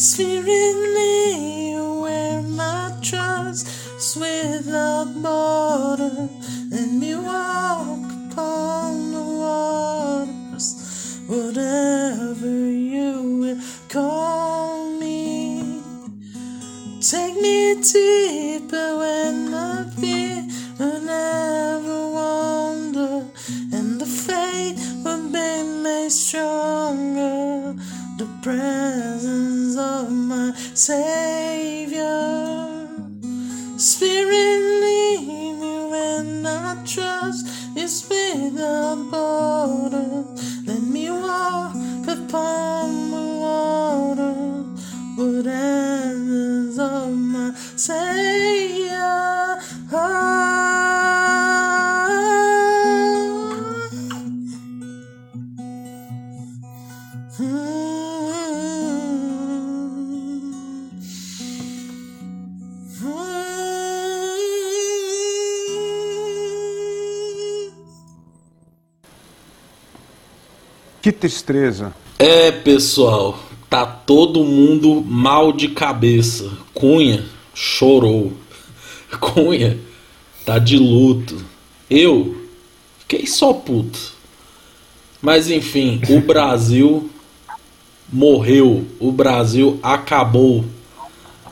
Lead where my trust without border. Let me walk upon the waters, whatever you will call me. Take me deeper when I fear will never wander, and the faith will be made stronger. The my Savior. When I trust without. Let me walk upon the water, of my Savior. Que tristeza. É, pessoal, tá todo mundo mal de cabeça. Cunha chorou. Cunha tá de luto. Eu fiquei só puto. Mas enfim, o Brasil morreu. O Brasil acabou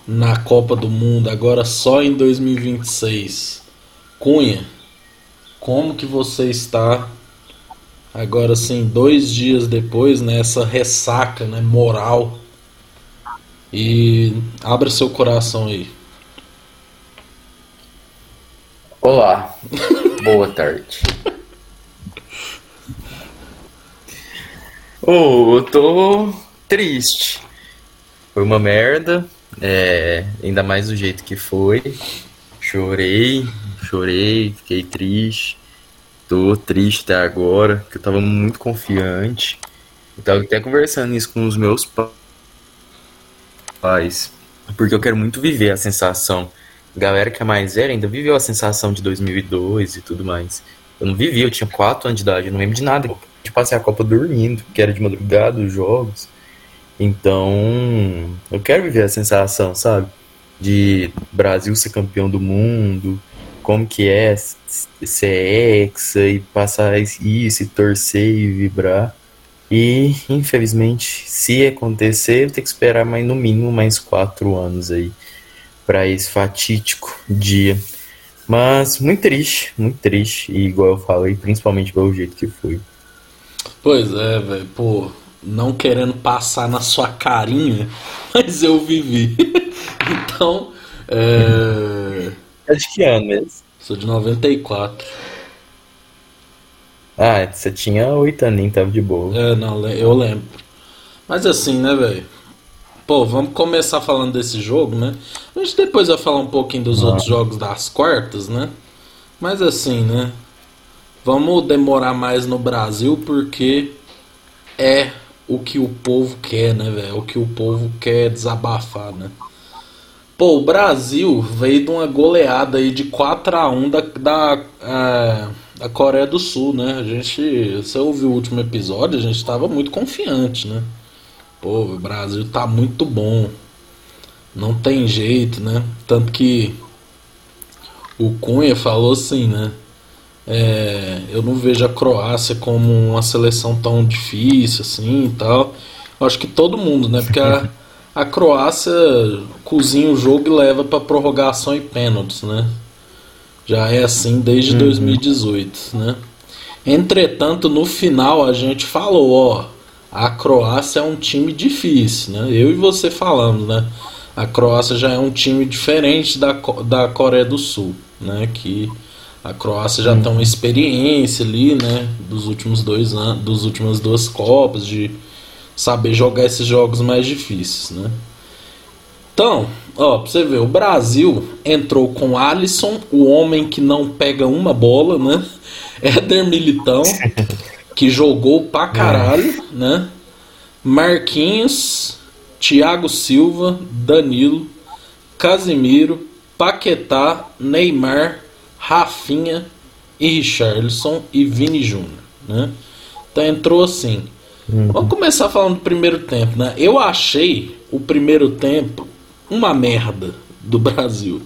na Copa do Mundo, agora só em 2026. Cunha, como que você está agora sim, dois dias depois, nessa né, ressaca né, moral? E abra seu coração aí. Olá, boa tarde. Oh, eu tô triste. Foi uma merda, é, ainda mais do jeito que foi. Chorei, chorei, fiquei triste. Tô triste agora, que eu tava muito confiante. Eu tava até conversando isso com os meus pais. Porque eu quero muito viver a sensação. Galera que é mais velha ainda viveu a sensação de 2002 e tudo mais. Eu não vivi, eu tinha 4 anos de idade, eu não lembro de nada. Eu passei a Copa dormindo, que era de madrugada os jogos. Então, eu quero viver a sensação, sabe? De Brasil ser campeão do mundo, como que é ser hexa e passar isso, e torcer e vibrar. E, infelizmente, se acontecer, eu tenho que esperar mais, no mínimo mais quatro anos aí para esse fatídico dia. Mas muito triste, muito triste. E igual eu falei, principalmente pelo jeito que foi. Pois é, velho. Pô, não querendo passar na sua carinha, mas eu vivi. então. É... é de que ano mesmo? Sou de 94. Ah, você tinha oito aninhos, tava de boa. É, não, eu lembro. Mas assim, né, velho? Pô, vamos começar falando desse jogo, né? A gente depois vai falar um pouquinho dos ah. outros jogos das quartas, né? Mas assim, né? Vamos demorar mais no Brasil porque é o que o povo quer, né, velho? É o que o povo quer desabafar, né? Pô, o Brasil veio de uma goleada aí de 4 a 1 da, da, é, da Coreia do Sul, né? A gente, você ouviu o último episódio, a gente estava muito confiante, né? Pô, o Brasil tá muito bom. Não tem jeito, né? Tanto que o Cunha falou assim, né? É, eu não vejo a Croácia como uma seleção tão difícil assim e tal. Eu acho que todo mundo, né? Porque a, a Croácia cozinha o jogo e leva para prorrogação e pênaltis, né? Já é assim desde uhum. 2018, né? Entretanto, no final a gente falou, ó, a Croácia é um time difícil, né? Eu e você falando, né? A Croácia já é um time diferente da, da Coreia do Sul, né? Que a Croácia já tem uma experiência ali, né? Dos últimos dois anos, dos últimas duas copas de saber jogar esses jogos mais difíceis, né? Então, ó, pra você ver, o Brasil entrou com Alisson, o homem que não pega uma bola, né? Éder Militão, que jogou pra caralho, né? Marquinhos, Thiago Silva, Danilo, Casimiro, Paquetá, Neymar, Rafinha e Richarlison e Vini Júnior, né? Então entrou assim: Vamos começar falando do primeiro tempo, né? Eu achei o primeiro tempo uma merda do Brasil.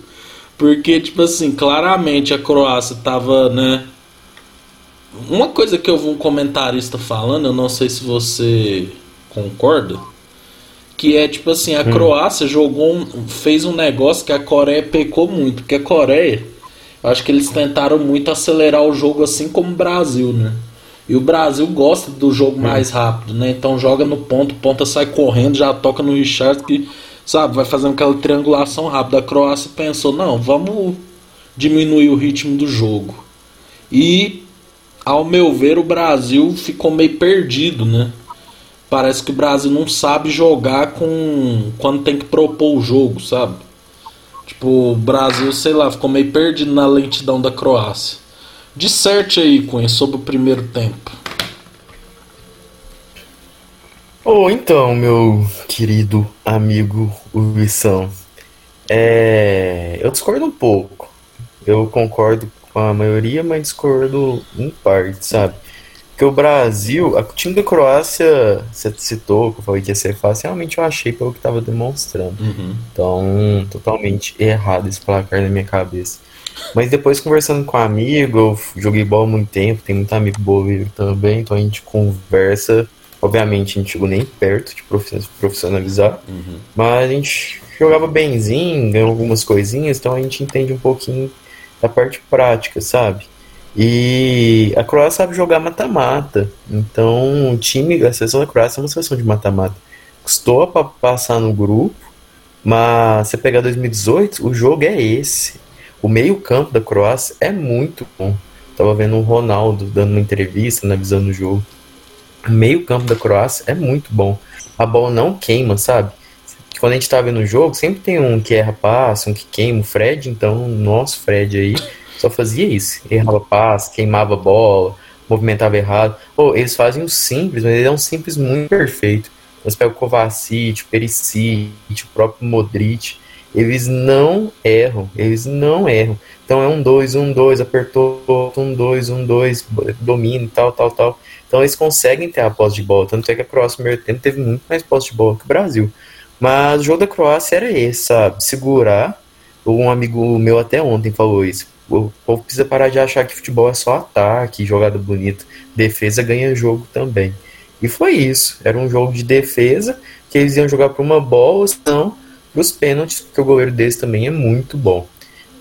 Porque, tipo assim, claramente a Croácia tava, né? Uma coisa que eu vi um comentarista falando, eu não sei se você concorda, que é tipo assim, a Croácia jogou um, fez um negócio que a Coreia pecou muito, porque a Coreia, eu acho que eles tentaram muito acelerar o jogo assim como o Brasil, né? E o Brasil gosta do jogo mais rápido, né? Então joga no ponto, ponta sai correndo, já toca no Richard que, sabe, vai fazendo aquela triangulação rápida. A Croácia pensou, não, vamos diminuir o ritmo do jogo. E ao meu ver, o Brasil ficou meio perdido, né? Parece que o Brasil não sabe jogar com quando tem que propor o jogo, sabe? Tipo, o Brasil, sei lá, ficou meio perdido na lentidão da Croácia. Disserte aí, Cunha, sobre o primeiro tempo. Ou então, meu querido amigo Luizão, é... eu discordo um pouco. Eu concordo com a maioria, mas discordo em parte, sabe? Porque o Brasil, o time da Croácia, você citou, que eu falei que ia ser fácil, realmente eu achei pelo que estava demonstrando. Uhum. Então, totalmente errado esse placar na minha cabeça. Mas depois, conversando com um amigo, eu joguei bola há muito tempo, tem muito amigo boleiro também, então a gente conversa. Obviamente, a gente chegou nem perto de profissionalizar, Uhum. mas a gente jogava benzinho, ganhou algumas coisinhas, então a gente entende um pouquinho da parte prática, sabe? E a Croácia sabe jogar mata-mata. Então, o time, a seleção da Croácia é uma seleção de mata-mata. Custou para passar no grupo, mas você pegar 2018, o jogo é esse. O meio-campo da Croácia é muito bom. Tava vendo o Ronaldo dando uma entrevista, analisando o jogo. O meio-campo da Croácia é muito bom. A bola não queima, sabe? Quando a gente tá vendo o jogo, sempre tem um que erra passe, um que queima. O Fred, então, o nosso Fred aí, só fazia isso. Errava passe, queimava bola, movimentava errado. Pô, eles fazem o simples, mas ele é um simples muito perfeito. Você pega o Kovacic, o Perisic, o próprio Modric. Eles não erram, eles não erram. Então é um 2, um 2, apertou, um 2, um 2, domina e tal, tal, tal. Então eles conseguem ter a posse de bola. Tanto é que a Croácia no primeiro tempo teve muito mais posse de bola que o Brasil. Mas o jogo da Croácia era esse, sabe? Segurar. Um amigo meu até ontem falou isso. O povo precisa parar de achar que futebol é só ataque, jogada bonita. Defesa ganha jogo também. E foi isso. Era um jogo de defesa que eles iam jogar para uma bola, senão para os pênaltis, porque o goleiro deles também é muito bom.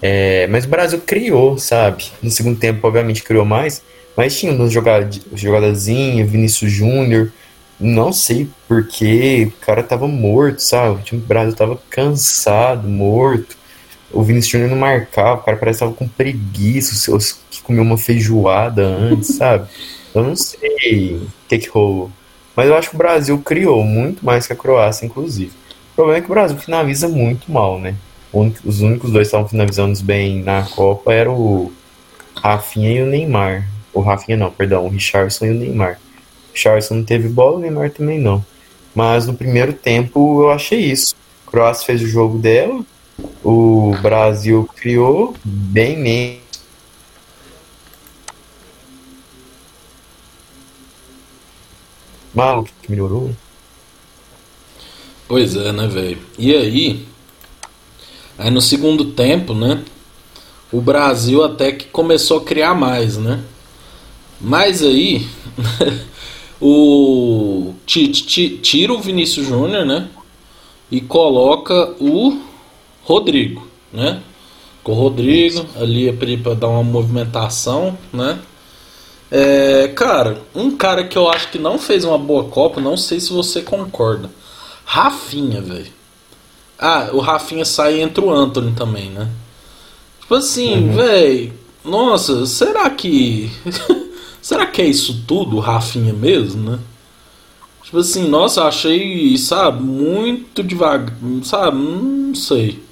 É, mas o Brasil criou, sabe? No segundo tempo, obviamente, criou mais, mas tinha umas jogada, jogadazinha, Vinícius Júnior. Não sei porquê, o cara tava morto, sabe? O time do Brasil tava cansado, morto. O Vinícius Júnior não marcava, o cara parece que tava com preguiça, que comeu uma feijoada antes, sabe? Eu não sei o que que rolou. Mas eu acho que o Brasil criou muito mais que a Croácia, inclusive. O problema é que o Brasil finaliza muito mal, né? Os únicos dois que estavam finalizando bem na Copa eram o Rafinha e o Neymar. O Rafinha não, perdão, o Richardson e o Neymar. O Richardson não teve bola, o Neymar também não. Mas no primeiro tempo eu achei isso. A Croácia fez o jogo dela, o Brasil criou bem menos. Maluco que melhorou. Pois é, né, velho? E aí, aí no segundo tempo, né? O Brasil até que começou a criar mais, né? Mas aí, o tira o Vinícius Júnior, né? E coloca o Rodrigo, né? Com o Rodrigo ali para dar uma movimentação, né? É, cara, um cara que eu acho que não fez uma boa Copa, não sei se você concorda. Rafinha, velho. Ah, o Rafinha sai entre o Anthony também, né? Tipo assim, uhum. velho. Nossa, será que. será que é isso tudo, o Rafinha mesmo, né? Tipo assim, nossa, eu achei, sabe, muito devagar, sabe? Não sei.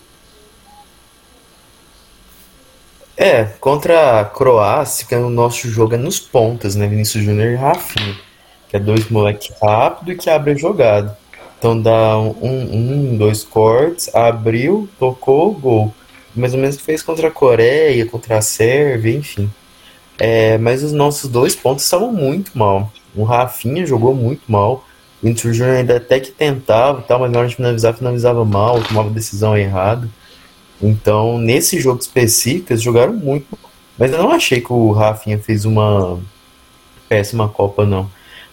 É, contra a Croácia, que o nosso jogo é nos pontas, né? Vinícius Júnior e Rafinha. Que é dois moleques rápido e que abre a jogada. Então dá um, um, dois cortes, abriu, tocou, gol. Mais ou menos que fez contra a Coreia, contra a Sérvia, enfim. É, mas os nossos dois pontos estavam muito mal. O Rafinha jogou muito mal. O Vinícius Júnior ainda até que tentava, tal, mas na hora de finalizar, finalizava mal, tomava decisão errada. Então, nesse jogo específico, eles jogaram muito. Mas eu não achei que o Rafinha fez uma péssima Copa, não.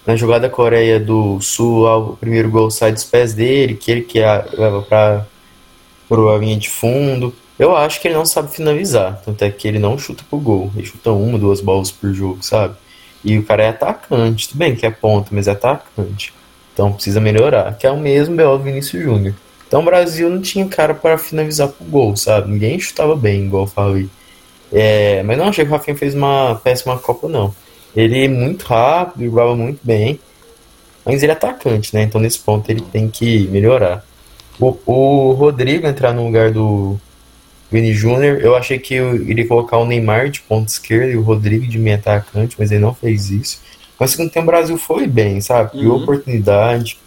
Na jogada da Coreia do Sul, o primeiro gol sai dos pés dele, que ele que leva para a linha de fundo. Eu acho que ele não sabe finalizar, tanto é que ele não chuta pro gol. Ele chuta uma, duas bolas por jogo, sabe? E o cara é atacante, tudo bem que é ponta, mas é atacante. Então precisa melhorar, que é o mesmo Belo Vinícius Júnior. Então o Brasil não tinha cara para finalizar pro gol, sabe? Ninguém chutava bem, igual eu falei. É, mas não achei que o Rafinha fez uma péssima Copa, não. Ele é muito rápido, jogava muito bem, mas ele é atacante, né? Então nesse ponto ele tem que melhorar. O, o Rodrigo entrar no lugar do Vini Júnior, eu achei que iria colocar o Neymar de ponta esquerda e o Rodrigo de meio atacante, mas ele não fez isso. Mas segundo tempo o Brasil foi bem, sabe? Criou uhum. oportunidade,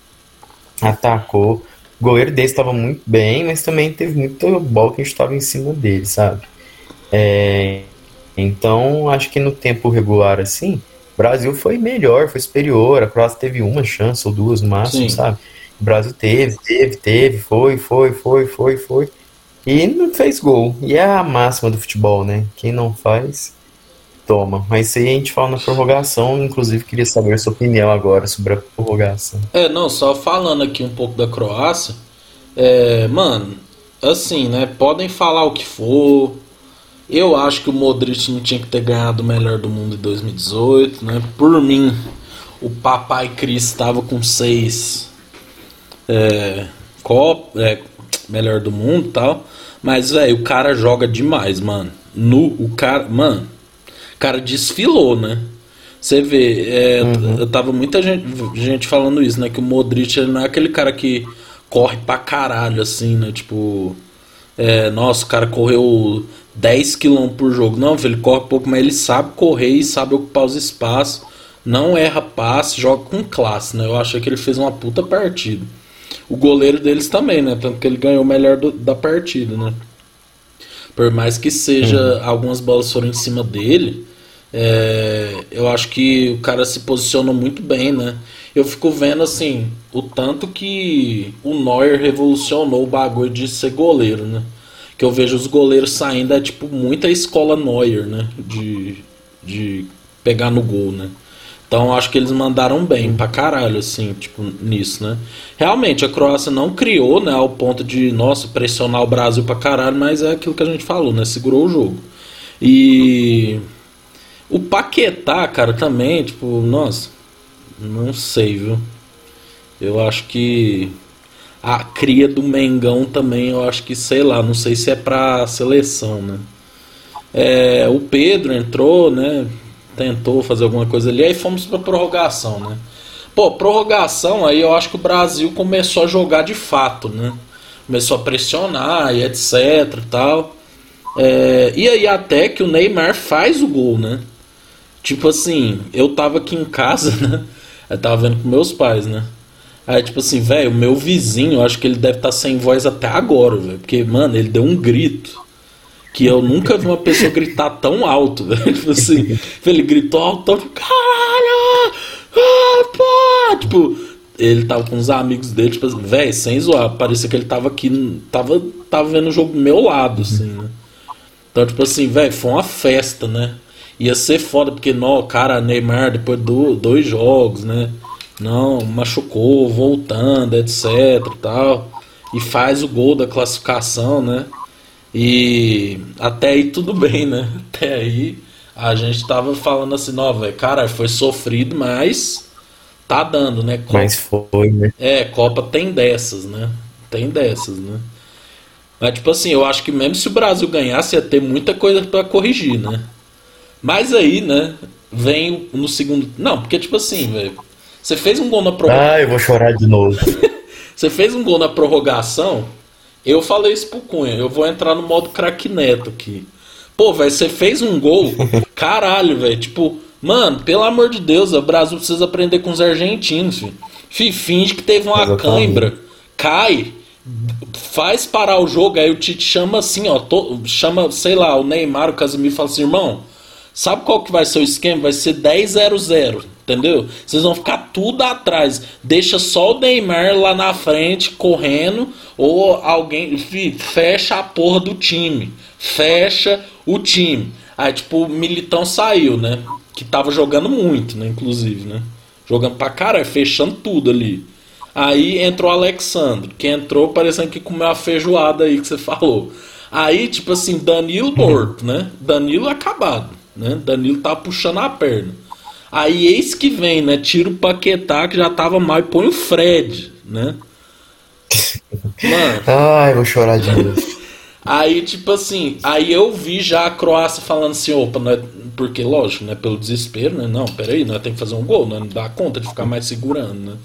atacou. O goleiro dele estava muito bem, mas também teve muita bola que a gente estava em cima dele, sabe? É, então, acho que no tempo regular, assim, o Brasil foi melhor, foi superior. A Croácia teve uma chance ou duas no máximo, Sim. sabe? O Brasil teve, teve, teve, foi, foi, foi, foi, foi. E não fez gol. E é a máxima do futebol, né? Quem não faz, toma. Mas isso aí a gente fala na prorrogação. Inclusive, queria saber a sua opinião agora sobre a prorrogação. É, não, só falando aqui um pouco da Croácia. É, mano, assim, né? Podem falar o que for eu acho que o Modric não tinha que ter ganhado o melhor do mundo em 2018, né? Por mim, o Papai Cris estava com seis é, cop, é, melhor do mundo, tal. Mas velho, o cara joga demais, mano. No o cara, mano, o cara desfilou, né? Você vê, é, uhum. eu tava muita gente, gente falando isso, né? Que o Modric não é aquele cara que corre pra caralho, assim, né? Tipo, é, nossa, o cara correu 10 km por jogo. Não, ele corre pouco, mas ele sabe correr e sabe ocupar os espaços. Não erra passe, joga com classe, né? Eu achei que ele fez uma puta partida. O goleiro deles também, né? Tanto que ele ganhou o melhor do, da partida, né? Por mais que seja, uhum. algumas bolas foram em cima dele, é, eu acho que o cara se posicionou muito bem, né? Eu fico vendo assim, o tanto que o Neuer revolucionou o bagulho de ser goleiro, né? Que eu vejo os goleiros saindo é tipo muita escola Neuer, né? De, de pegar no gol, né? Então acho que eles mandaram bem pra caralho, assim, tipo, nisso, né? Realmente, a Croácia não criou, né, ao ponto de, nossa, pressionar o Brasil pra caralho, mas é aquilo que a gente falou, né? Segurou o jogo. E. O Paquetá, cara, também, tipo, nossa, não sei, viu? Eu acho que a cria do Mengão também, eu acho que, sei lá, não sei se é pra seleção, né? É, o Pedro entrou, né? Tentou fazer alguma coisa ali, aí fomos pra prorrogação, né? Pô, prorrogação, aí eu acho que o Brasil começou a jogar de fato, né? Começou a pressionar e etc e tal. É, e aí até que o Neymar faz o gol, né? Tipo assim, eu tava aqui em casa, né? Eu tava vendo com meus pais, né? Aí, tipo assim, velho, o meu vizinho, acho que ele deve estar tá sem voz até agora, velho. Porque, mano, ele deu um grito. Que eu nunca vi uma pessoa gritar tão alto, velho. Tipo assim, ele gritou alto, caralho! Ah, pô! Tipo, ele tava com os amigos dele, tipo assim, velho, sem zoar. Parecia que ele tava aqui, tava, tava vendo o jogo do meu lado, assim, né? Então, tipo assim, velho, foi uma festa, né? Ia ser foda, porque, não, cara, Neymar, depois do dois jogos, né? Não, machucou, voltando, etc tal, e faz o gol da classificação, né? E até aí tudo bem, né? Até aí a gente tava falando assim, não, velho, cara, foi sofrido, mas tá dando, né? Copa, mas foi, né? É, Copa tem dessas, né? Tem dessas, né? Mas tipo assim, eu acho que mesmo se o Brasil ganhasse ia ter muita coisa para corrigir, né? Mas aí, né, vem no segundo, não, porque tipo assim, velho, você fez um gol na prorrogação. Ah, eu vou chorar de novo. você fez um gol na prorrogação. Eu falei isso pro Cunha. Eu vou entrar no modo craque neto aqui. Pô, velho, você fez um gol. Caralho, velho. Tipo, mano, pelo amor de Deus, o Brasil precisa aprender com os argentinos, filho. Fih, finge que teve uma Exatamente. cãibra. Cai. Faz parar o jogo. Aí o Tite chama assim, ó. To, chama, sei lá, o Neymar, o Casemiro fala assim, irmão. Sabe qual que vai ser o esquema? Vai ser 10-0-0 Entendeu? Vocês vão ficar tudo atrás. Deixa só o Neymar lá na frente correndo ou alguém fecha a porra do time. Fecha o time. Aí tipo o Militão saiu, né? Que tava jogando muito, né, inclusive, né? Jogando pra caralho, fechando tudo ali. Aí entrou o Alexandre, que entrou parecendo que comeu a feijoada aí que você falou. Aí, tipo assim, Danilo morto, né? Danilo acabado, né? Danilo tá puxando a perna. Aí eis que vem, né? Tira o Paquetá, que já tava mal, e põe o Fred, né? Mano. Ai, vou chorar de novo. Aí, tipo assim, aí eu vi já a Croácia falando assim, opa, não é, porque, lógico, né, pelo desespero, né, não, peraí, nós temos que fazer um gol, né, não dá conta de ficar mais segurando, né.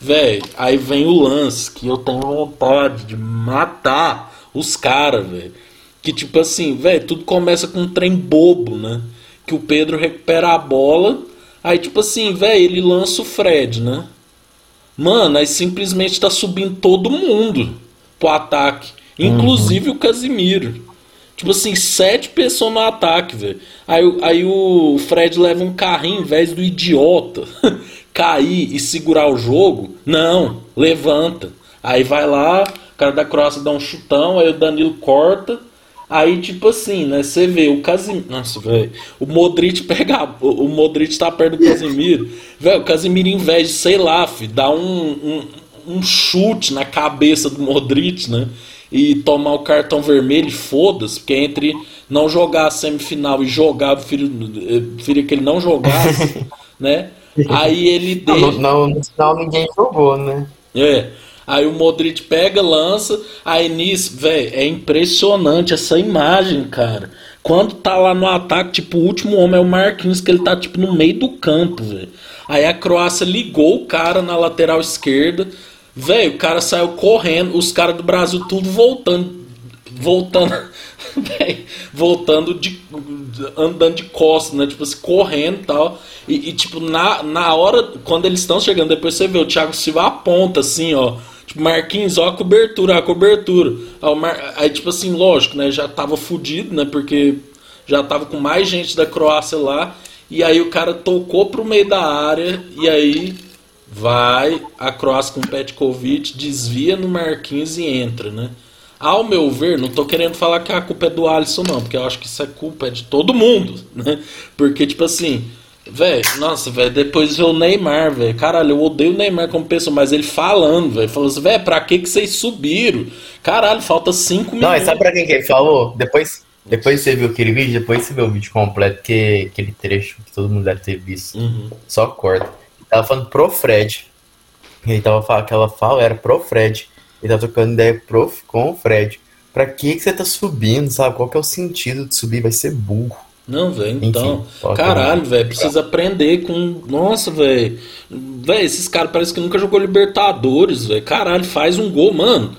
Velho, aí vem o lance que eu tenho vontade de matar os caras, velho. Que tipo assim, velho, tudo começa com um trem bobo, né? Que o Pedro recupera a bola, aí tipo assim, velho, ele lança o Fred, né? Mano, aí simplesmente tá subindo todo mundo pro ataque, inclusive uhum. o Casimiro. Tipo assim, sete pessoas no ataque, velho. Aí, aí o Fred leva um carrinho em vez do idiota cair e segurar o jogo, não, levanta. Aí vai lá, o cara da Croácia dá um chutão, aí o Danilo corta. Aí, tipo assim, né? Você vê o Casimiro. Nossa, velho. O Modric pega. O Modric tá perto do Casimiro. velho, o Casimiro, em vez de, sei lá, filho, dar um, um, um, chute na cabeça do Modric, né? E tomar o cartão vermelho, foda-se, porque entre não jogar a semifinal e jogar, eu preferia que ele não jogasse, né? Aí ele deixa. Não, no final ninguém jogou, né? É. Aí o Modric pega, lança. Aí nisso, velho, é impressionante essa imagem, cara. Quando tá lá no ataque, tipo, o último homem é o Marquinhos, que ele tá, tipo, no meio do campo, velho. Aí a Croácia ligou o cara na lateral esquerda. Velho, o cara saiu correndo. Os caras do Brasil tudo voltando. Voltando. voltando de. andando de costas, né? Tipo assim, correndo e tal. E, e, tipo, na, na hora, quando eles estão chegando, depois você vê o Thiago Silva aponta assim, ó. Tipo, Marquinhos, ó a cobertura, a cobertura. Aí, Mar... Aí, tipo assim, lógico, né? Já tava fudido, né? Porque já tava com mais gente da Croácia lá. E aí o cara tocou pro meio da área. E aí vai a Croácia com o Petkovic, desvia no Marquinhos e entra, né? Ao meu ver, não tô querendo falar que a culpa é do Alisson, não, porque eu acho que isso é culpa de todo mundo, né? Porque, tipo assim, velho, nossa, velho, depois o Neymar, velho. Caralho, eu odeio o Neymar como pessoa, mas ele falando, velho, falou assim, velho, pra que que vocês subiram? Caralho, falta cinco minutos. Não, sabe pra quem que ele falou? Depois, depois você viu aquele vídeo, depois você viu o vídeo completo, que aquele trecho que todo mundo deve ter visto. Uhum. Só corta. Ele tava falando pro Fred. Ele tava falando, aquela fala era pro Fred. Ele tá trocando ideia prof com o Fred. Pra que, que você tá subindo, sabe? Qual que é o sentido de subir? Vai ser burro. Não, velho, então. Enfim, caralho, velho, precisa aprender com. Nossa, velho. Velho, esses caras parecem que nunca jogou Libertadores, velho. Caralho, faz um gol, mano.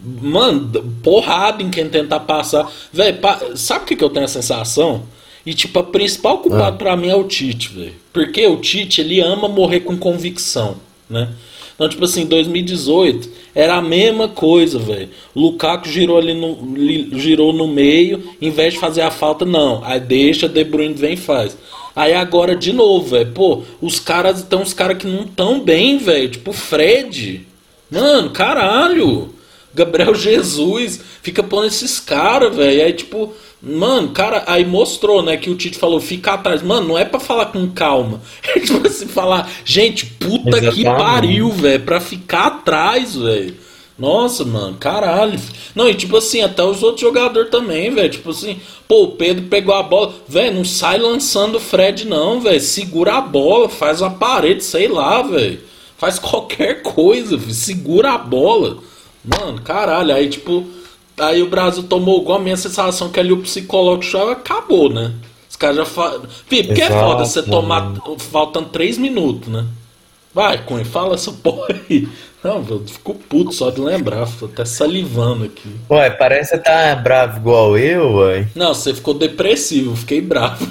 Mano, porrada em quem tentar passar. Velho, pa... sabe o que, que eu tenho a sensação? E, tipo, a principal culpada ah. pra mim é o Tite, velho. Porque o Tite, ele ama morrer com convicção, né? Então, tipo assim, 2018 era a mesma coisa, velho. Lukaku girou ali no, girou no meio, em vez de fazer a falta, não. Aí deixa, De Bruyne vem e faz. Aí agora de novo, velho. Pô, os caras estão os caras que não tão bem, velho. Tipo Fred. Mano, caralho. Gabriel Jesus fica pondo esses caras, velho. Aí tipo, Mano, cara, aí mostrou, né, que o Tite falou, fica atrás. Mano, não é pra falar com calma. É tipo assim, falar, gente, puta Exatamente. que pariu, velho, pra ficar atrás, velho. Nossa, mano, caralho. Não, e tipo assim, até os outros jogadores também, velho. Tipo assim, pô, o Pedro pegou a bola. Velho, não sai lançando o Fred, não, velho. Segura a bola, faz uma parede, sei lá, velho. Faz qualquer coisa, véio. segura a bola. Mano, caralho. Aí, tipo, Aí o Brasil tomou gol, a minha sensação é que ali o psicológico já acabou, né? Os caras já falam. Porque é foda você tomar. Faltando 3 minutos, né? Vai, Cunha, fala essa porra aí. Não, eu fico puto só de lembrar, tô até salivando aqui. Ué, parece que você tá bravo igual eu, ué. Não, você ficou depressivo, fiquei bravo.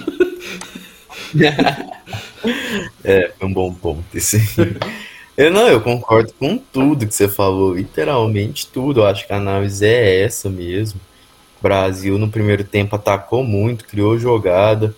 é, foi um bom ponto esse. Eu não, eu concordo com tudo que você falou, literalmente tudo. Eu acho que a análise é essa mesmo. O Brasil no primeiro tempo atacou muito, criou jogada.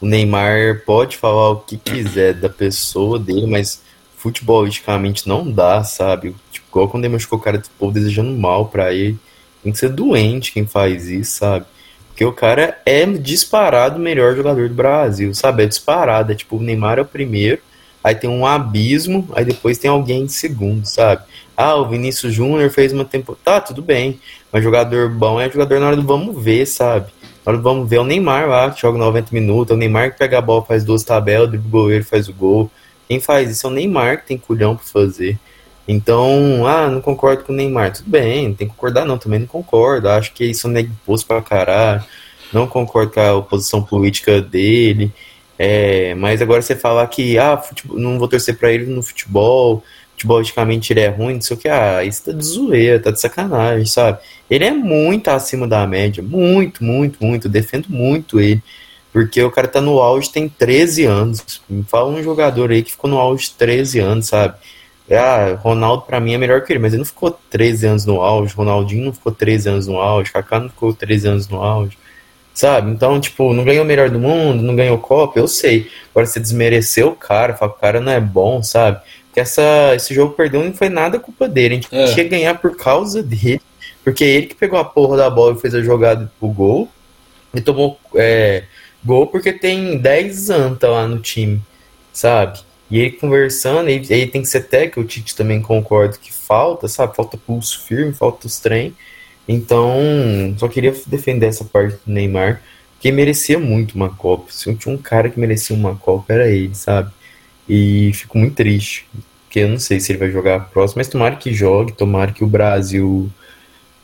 o Neymar pode falar o que quiser da pessoa dele, mas futebolisticamente não dá, sabe? Tipo, igual quando ele machucou o cara do povo desejando mal pra ele. Tem que ser doente quem faz isso, sabe? Porque o cara é disparado o melhor jogador do Brasil, sabe? É disparado. É tipo, o Neymar é o primeiro, aí tem um abismo, aí depois tem alguém em segundo, sabe? Ah, o Vinícius Júnior fez uma temporada. Tá, tudo bem. Mas jogador bom é jogador na hora do vamos ver, sabe? Na hora do vamos ver é o Neymar lá, que joga 90 minutos, é o Neymar que pega a bola, faz duas tabelas, o goleiro faz o gol. Quem faz isso é o Neymar que tem culhão pra fazer. Então, ah, não concordo com o Neymar. Tudo bem, não tem que concordar, não. Também não concordo. Acho que isso é imposto pra caralho. Não concordo com a oposição política dele. É, mas agora você falar que ah, futebol, não vou torcer para ele no futebol, futebolisticamente ele é ruim, não sei o que, ah, isso tá de zoeira, tá de sacanagem, sabe? Ele é muito acima da média, muito, muito, muito, defendo muito ele, porque o cara tá no auge tem 13 anos. Me fala um jogador aí que ficou no auge 13 anos, sabe? Ah, Ronaldo para mim é melhor que ele, mas ele não ficou 13 anos no auge, Ronaldinho não ficou 13 anos no auge, Kaká não ficou 13 anos no auge. Sabe? Então, tipo, não ganhou o melhor do mundo, não ganhou Copa, eu sei. Agora você desmereceu o cara, fala que o cara não é bom, sabe? Que essa, esse jogo perdeu não foi nada culpa dele. A gente é. tinha que ganhar por causa dele. Porque ele que pegou a porra da bola e fez a jogada pro gol. E tomou é, gol porque tem 10 anta lá no time, sabe? E ele conversando, ele, ele tem que ser técnico, o Tite também concorda que falta, sabe? Falta pulso firme, falta os trem. Então, só queria defender essa parte do Neymar, que merecia muito uma Copa. Se tinha um cara que merecia uma Copa, era ele, sabe? E fico muito triste, porque eu não sei se ele vai jogar a próxima, mas tomara que jogue, tomara que o Brasil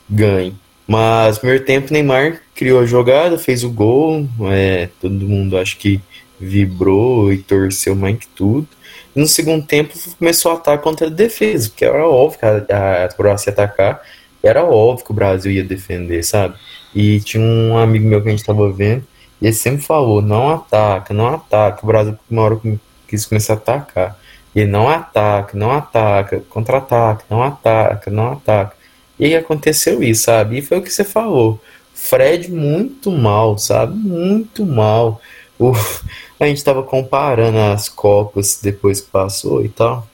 ganhe. Mas primeiro tempo, Neymar criou a jogada, fez o gol, é, todo mundo acho que vibrou e torceu mais que tudo. E no segundo tempo começou a atacar contra a defesa, porque era óbvio que a, a Croácia ia atacar, era óbvio que o Brasil ia defender, sabe? E tinha um amigo meu que a gente tava vendo, e ele sempre falou, não ataca, não ataca. O Brasil, uma hora, quis começar a atacar. E ele não ataca, não ataca, contra-ataca, não ataca, não ataca. E aconteceu isso, sabe? E foi o que você falou. Fred muito mal, sabe? Muito mal. O, a gente tava comparando as Copas depois que passou e tal.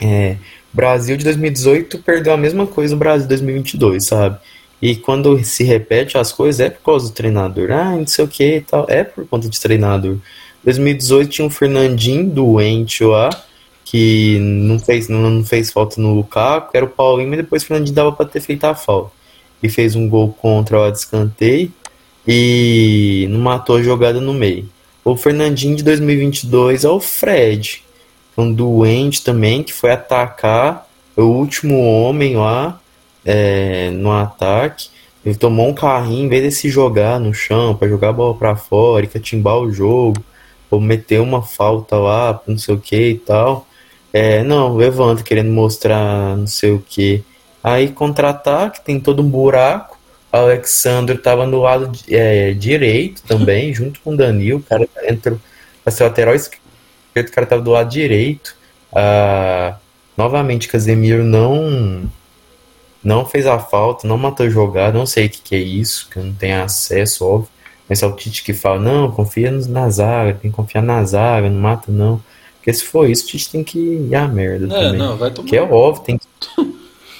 É, Brasil de 2018 perdeu a mesma coisa no Brasil de 2022, sabe? E quando se repete as coisas é por causa do treinador. Ah, não sei o que e tal. É por conta de treinador. 2018 tinha um Fernandinho doente lá, que não fez, não, não fez falta no Lukaku, era o Paulinho, mas depois o Fernandinho dava para ter feito a falta. E fez um gol contra o descanteio e não matou a jogada no meio. O Fernandinho de 2022 é o Fred, um doente também que foi atacar o último homem lá é, no ataque. Ele tomou um carrinho, em vez de se jogar no chão para jogar a bola para fora e catimbar o jogo, ou meter uma falta lá, não sei o que e tal. É, não, levanta querendo mostrar não sei o que. Aí contra-ataque, tem todo um buraco. Alexandre estava no lado é, direito também, junto com o Danilo. O cara entrou para ser lateral esquerdo o cara tava do lado direito. Ah, novamente, Casemiro não não fez a falta, não matou a jogada, não sei o que, que é isso, que eu não tenho acesso, óbvio. Mas é o Tite que fala, não, confia na zaga, tem que confiar na zaga, não mata não. Porque se for isso, o Tite tem que ir à merda é, também. Não, vai tomar. Que é óbvio, tem que...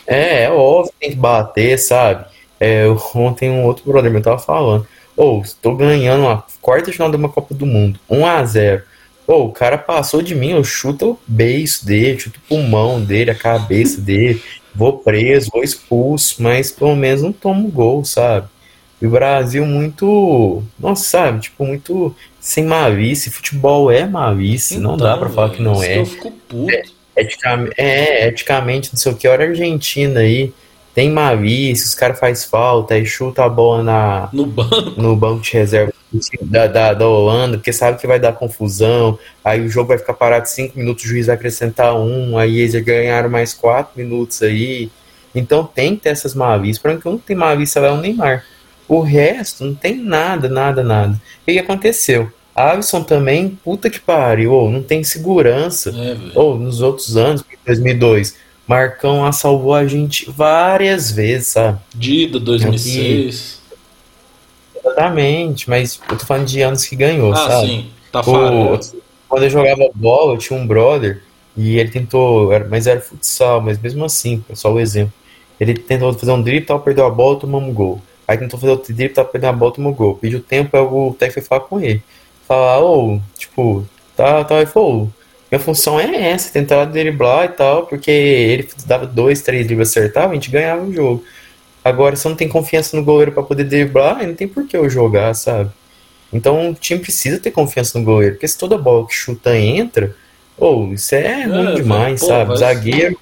é, é óbvio, tem que bater, sabe? É, ontem um outro brother meu tava falando, ou oh, estou ganhando a quarta final de uma Copa do Mundo, 1 a 0 Pô, o cara passou de mim, eu chuto o beiço dele, chuto o pulmão dele, a cabeça dele, vou preso, vou expulso, mas pelo menos não tomo gol, sabe? E o Brasil muito, nossa, sabe, tipo, muito sem malícia, futebol é malícia, então, não dá pra falar que não é. Eu fico puto. É, eticamente, é, eticamente, não sei o que, olha a Argentina aí, tem malícia, os caras faz falta, aí chuta a bola na, no banco, no banco de reserva da, da, da, Holanda, porque sabe que vai dar confusão, aí o jogo vai ficar parado cinco minutos, o juiz vai acrescentar um, aí eles ganharam mais quatro minutos aí. Então tem que ter essas malícias. Para mim, que não tem lá é o Neymar. O resto não tem nada, nada, nada. O que aconteceu? Alisson também, puta que pariu, ou não tem segurança. É, ou nos outros anos, 2002, Marcão a salvou a gente várias vezes, sabe? Dida 2006. Exatamente, mas eu tô falando de anos que ganhou, Ah, sabe? sim. Tá falando. quando eu jogava bola, eu tinha um brother e ele tentou, mas era futsal, mas mesmo assim, é só o exemplo. Ele tentou fazer um drible, tal, perdeu a bola, tomamos um gol. Aí tentou fazer outro drible, tal, perdeu a bola, tomou um gol. Pediu tempo, aí o técnico foi falar com ele. Falar, ô, tipo, tá, tá, ele falou, minha função é essa, tentar driblar e tal, porque ele dava dois, três dribles acertava, a gente ganhava o jogo. Agora, se não tenho confiança no goleiro pra poder driblar, não tem por que eu jogar, sabe? Então o time precisa ter confiança no goleiro, porque se toda bola que chuta entra, ou isso é ruim É, demais, pô, sabe? vai- Zagueiro,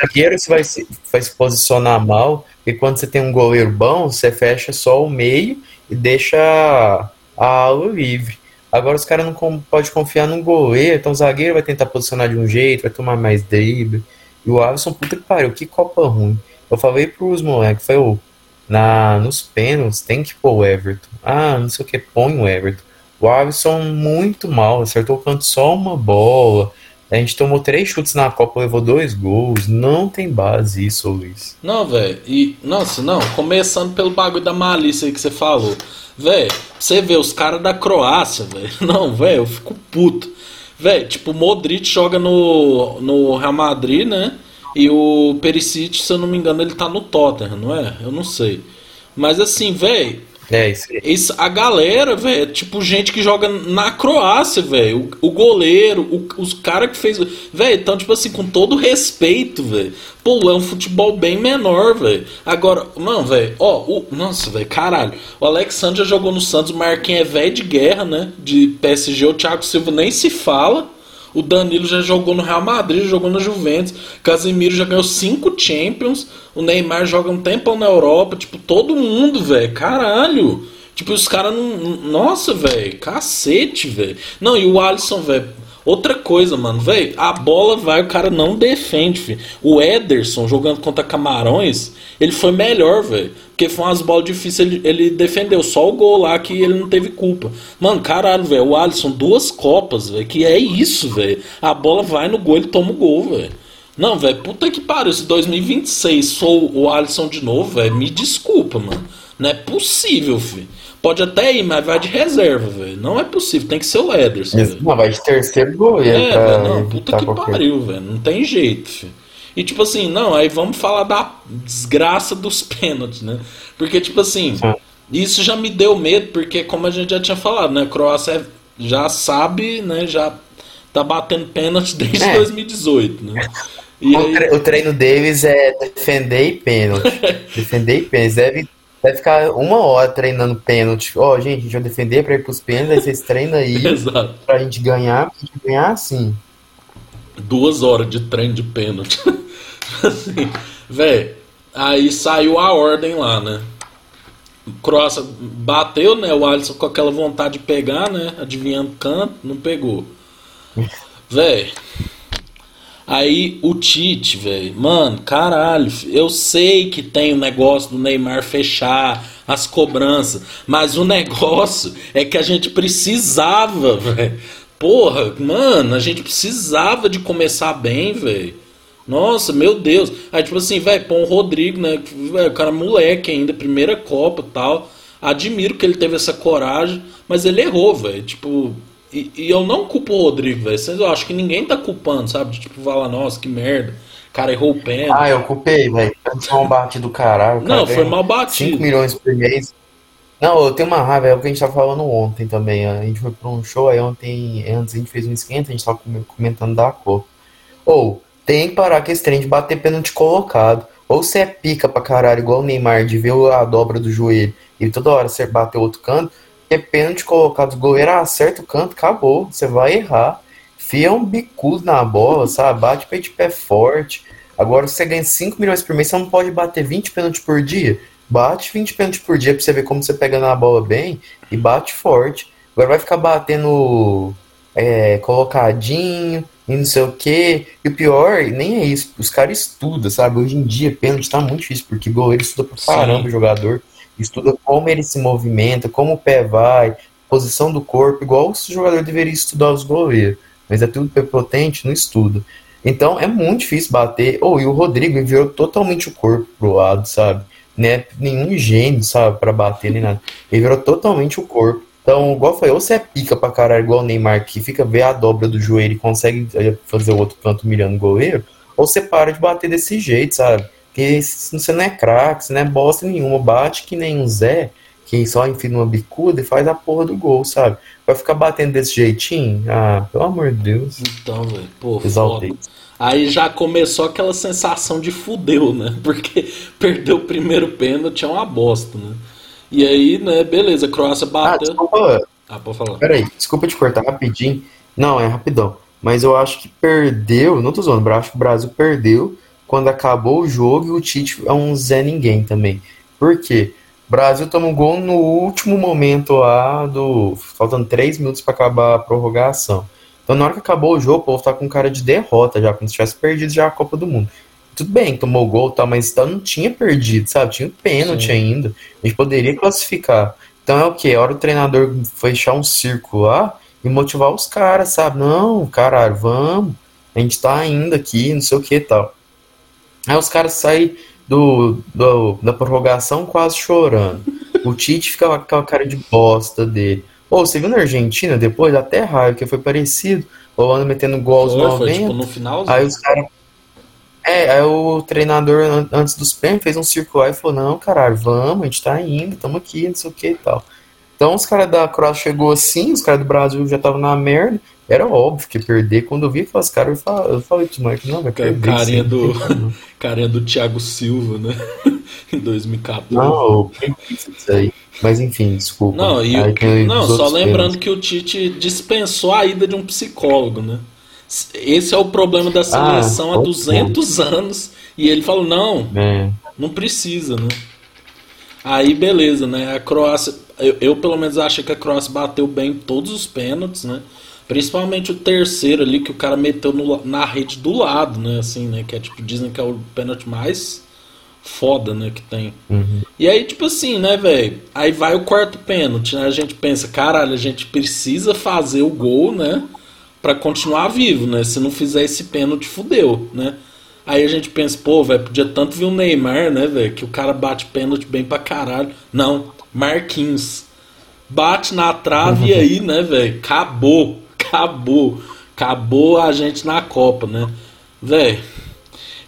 zagueiro você vai se, vai se posicionar mal, e quando você tem um goleiro bom, você fecha só o meio e deixa a ala livre. Agora os caras não com- podem confiar no goleiro, então o zagueiro vai tentar posicionar de um jeito, vai tomar mais drible. E o Alisson, puta que pariu, que copa ruim. Eu falei pros moleques, falei, ô, na, nos pênaltis tem que pôr o Everton. Ah, não sei o que, põe o Everton. O Alisson muito mal, acertou o canto só uma bola. A gente tomou três chutes na Copa, levou dois gols. Não tem base isso, Luiz. Não, velho. E, nossa, não. Começando pelo bagulho da malícia aí que você falou. Velho, você vê os caras da Croácia, velho. Não, velho, eu fico puto. Velho, tipo, o Modric joga no, no Real Madrid, né? E o Perisic, se eu não me engano, ele tá no Tottenham, não é? Eu não sei. Mas assim, velho, É isso aí. Isso, a galera, velho, tipo gente que joga na Croácia, velho. O, o goleiro, o- os caras que fez. Velho, então, tipo assim, com todo respeito, velho. Pô, é um futebol bem menor, velho. Agora, não, velho, ó, o, nossa, velho, caralho. O Alexandre já jogou no Santos, o Marquinhos é velho de guerra, né? De PSG, o Thiago Silva nem se fala. O Danilo já jogou no Real Madrid, já jogou na Juventus. Casemiro já ganhou cinco Champions. O Neymar joga um tempão na Europa. Tipo, todo mundo, velho. Caralho. Tipo, os caras não. Nossa, velho. Cacete, velho. Não, e o Alisson, velho. Outra coisa, mano, velho, a bola vai, o cara não defende, filho. O Ederson jogando contra Camarões, ele foi melhor, velho. Porque foi umas bolas difíceis, ele, ele defendeu só o gol lá que ele não teve culpa. Mano, caralho, velho, o Alisson, duas copas, velho, que é isso, velho. A bola vai no gol, ele toma o gol, velho. Não, velho, puta que pariu, se 2026 sou o Alisson de novo, velho, me desculpa, mano. Não é possível, filho. Pode até ir, mas vai de reserva, velho. Não é possível, tem que ser o Ederson. Não, vai de terceiro goleiro É, pra velho, não, puta que qualquer- pariu, velho. Não tem jeito, filho. E tipo assim, não, aí vamos falar da desgraça dos pênaltis, né? Porque, tipo assim, Ah. isso já me deu medo, porque como a gente já tinha falado, né? A Croácia já sabe, né? Já tá batendo pênalti desde É. 2018, né? O, aí, tre- o treino deles é defender e pênalti. defender e pênalti. Deve, deve ficar uma hora treinando pênalti. Ó, gente, a gente vai defender pra ir pros pênaltis, aí vocês treinam aí exato. pra gente ganhar, pra gente ganhar assim. duas horas de treino de pênalti. assim, velho, aí saiu a ordem lá, né? Croácia bateu, né? O Alisson com aquela vontade de pegar, né? Adivinhando canto, não pegou. Velho. Aí o Tite, velho, mano, caralho, eu sei que tem o negócio do Neymar fechar as cobranças, mas o negócio é que a gente precisava, velho. Porra, mano, a gente precisava de começar bem, velho. Nossa, meu Deus. Aí, tipo assim, velho, põe o Rodrigo, né? Véi, o cara moleque ainda, primeira Copa tal. Admiro que ele teve essa coragem, mas ele errou, velho. Tipo, e, e eu não culpo o Rodrigo, velho. Eu acho que ninguém tá culpando, sabe? De, tipo, falar, nossa, que merda. O cara errou o pênalti. Ah, eu culpei, velho. Foi um batido do caralho. cara Não, foi mal batido. 5 milhões por mês. Não, eu tenho uma raiva, é o que a gente tava falando ontem também. A gente foi pra um show, aí ontem, antes a gente fez um esquenta, a gente tava com- comentando da cor. Ou, tem que parar com esse trem de bater pênalti colocado. Ou você é pica pra caralho, igual o Neymar, de ver a dobra do joelho e toda hora você bater outro canto, é pênalti colocado, o goleiro acerta o canto, acabou, você vai errar. Fia um bicudo na bola, sabe? Bate peito de pé forte. Agora você ganha 5 milhões por mês, você não pode bater 20 pênaltis por dia. Bate 20 pênaltis por dia pra você ver como você pega na bola bem e bate forte. Agora vai ficar batendo é, colocadinho e não sei o que. E o pior, nem é isso. Os caras estudam, sabe? Hoje em dia, pênalti tá muito difícil, porque goleiro estuda pra caramba o jogador. Estuda como ele se movimenta, como o pé vai, posição do corpo, igual o jogador deveria estudar os goleiros. Mas é tudo prepotente, não estuda. Então é muito difícil bater. Ou e o Rodrigo enviou totalmente o corpo pro lado, sabe? né, nenhum gênio, sabe, pra bater nem nada. Ele virou totalmente o corpo. Então, igual falei, ou você é pica pra caralho, igual o Neymar, que fica ver a dobra do joelho e consegue eh, fazer o outro canto humilhando o goleiro, ou você para de bater desse jeito, sabe? Porque você não é craque, você não é bosta nenhuma, bate que nem um Zé, que só enfia numa bicuda e faz a porra do gol, sabe? Vai ficar batendo desse jeitinho? Ah, pelo amor de Deus. Então, velho, pô, Exaltei. foda. Aí já começou aquela sensação de fudeu, né? Porque perdeu o primeiro pênalti, é uma bosta, né? E aí, né, beleza, Croácia Ah, bateu. desculpa, Ah, pode falar. Peraí, desculpa te cortar rapidinho. Não, é rapidão. Mas eu acho que perdeu, não tô zoando, acho que o Brasil perdeu quando acabou o jogo e o Tite é um Zé Ninguém também. Por quê? O Brasil toma um gol no último momento lá do. Faltando três minutos pra acabar a prorrogação. Então na hora que acabou o jogo, o povo tá com cara de derrota já, como se tivesse perdido já a Copa do Mundo. Tudo bem, tomou o gol e tal, mas então não tinha perdido, sabe? Tinha um pênalti Sim. ainda. A gente poderia classificar. Então é o quê? A hora o treinador fechar um círculo lá e motivar os caras, sabe? Não, caralho, vamos. A gente tá ainda aqui, não sei o que e tal. Aí os caras saem do, do- da prorrogação quase chorando. O Tite fica com aquela cara de bosta dele. Ô, você viu na Argentina depois? Até raiva, que foi parecido. O Holanda metendo gol aos Foi, foi 90. tipo no final. Aí os caras. É, aí o treinador, an- antes dos pênaltis, fez um círculo lá e falou: Não, caralho, vamos, a gente tá indo, tamo aqui, não sei o que e tal. Então os caras da Croácia chegou assim, os caras do Brasil já estavam na merda. Era óbvio que perder. Quando eu vi aqueles caras, eu falei, eu falei pros moleques: Não, vai perder. carinha do-. Carinha do Thiago Silva, né? em 2014. Não, disso aí. Mas enfim, desculpa. Não, e o- não só lembrando que o Tite dispensou a ida de um psicólogo, né? Esse é o problema da seleção há outro 200 anos. E ele falou: não, pênaltis. não precisa, né? Aí, beleza, né? A Croácia, eu, eu pelo menos acho que a Croácia bateu bem todos os pênaltis, né? Principalmente o terceiro ali, que o cara meteu no- na rede do lado, né? Assim, né? Que é tipo, dizem que é o pênalti mais foda, né? Que tem. Uhum. E aí, tipo assim, né, velho? Aí vai o quarto pênalti, né? A gente pensa, caralho, a gente precisa fazer o gol, né? Pra continuar vivo, né? Se não fizer esse pênalti, fudeu, né? Aí a gente pensa, pô, velho, podia tanto ver o Neymar, né, velho? Que o cara bate pênalti bem pra caralho. Não, Marquinhos. Bate na trave e aí, né, velho? Acabou, acabou. Acabou a gente na Copa, né? Velho,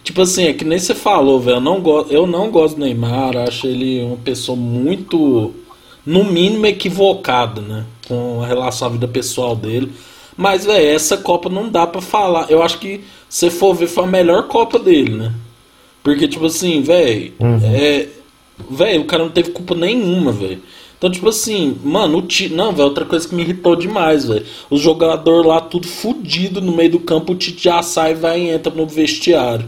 Tipo assim, é que nem você falou, velho. Eu não gosto, eu não gosto do Neymar, acho ele uma pessoa muito, no mínimo, equivocada, né? Com relação à vida pessoal dele. Mas, velho, essa Copa não dá pra falar. Eu acho que, se for ver, foi a melhor Copa dele, né? Porque, tipo assim, velho, é. Velho, o cara não teve culpa nenhuma, velho. Então, tipo assim, mano, o Tite. Não, velho, outra coisa que me irritou demais, velho. O jogador lá, tudo fudido no meio do campo, o Tite já sai e vai e entra no vestiário.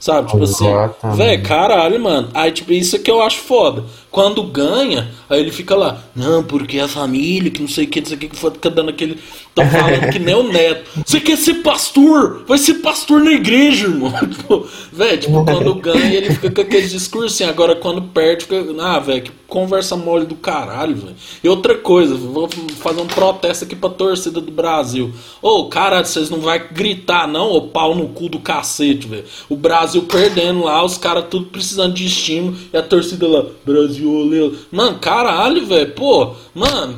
Sabe? Tipo assim, Exatamente. velho, caralho, mano. Aí, tipo, isso é que eu acho foda. Quando ganha, aí ele fica lá, não, porque a família, que não sei o que, não sei o que, que fica dando aquele. Tão falando que nem o neto. Você quer ser pastor? Vai ser pastor na igreja, irmão. Tipo, velho, tipo, quando ganha, ele fica com aquele discurso assim. Agora, quando perde, fica. Ah, velho, que conversa mole do caralho, velho. E outra coisa, vou fazer um protesto aqui pra torcida do Brasil. Ô, caralho, vocês não vai gritar, não, ô pau no cu do cacete, velho. O Brasil perdendo lá, os caras tudo precisando de estímulo e a torcida lá, Brasil, olê. Mano, caralho, velho, pô, mano.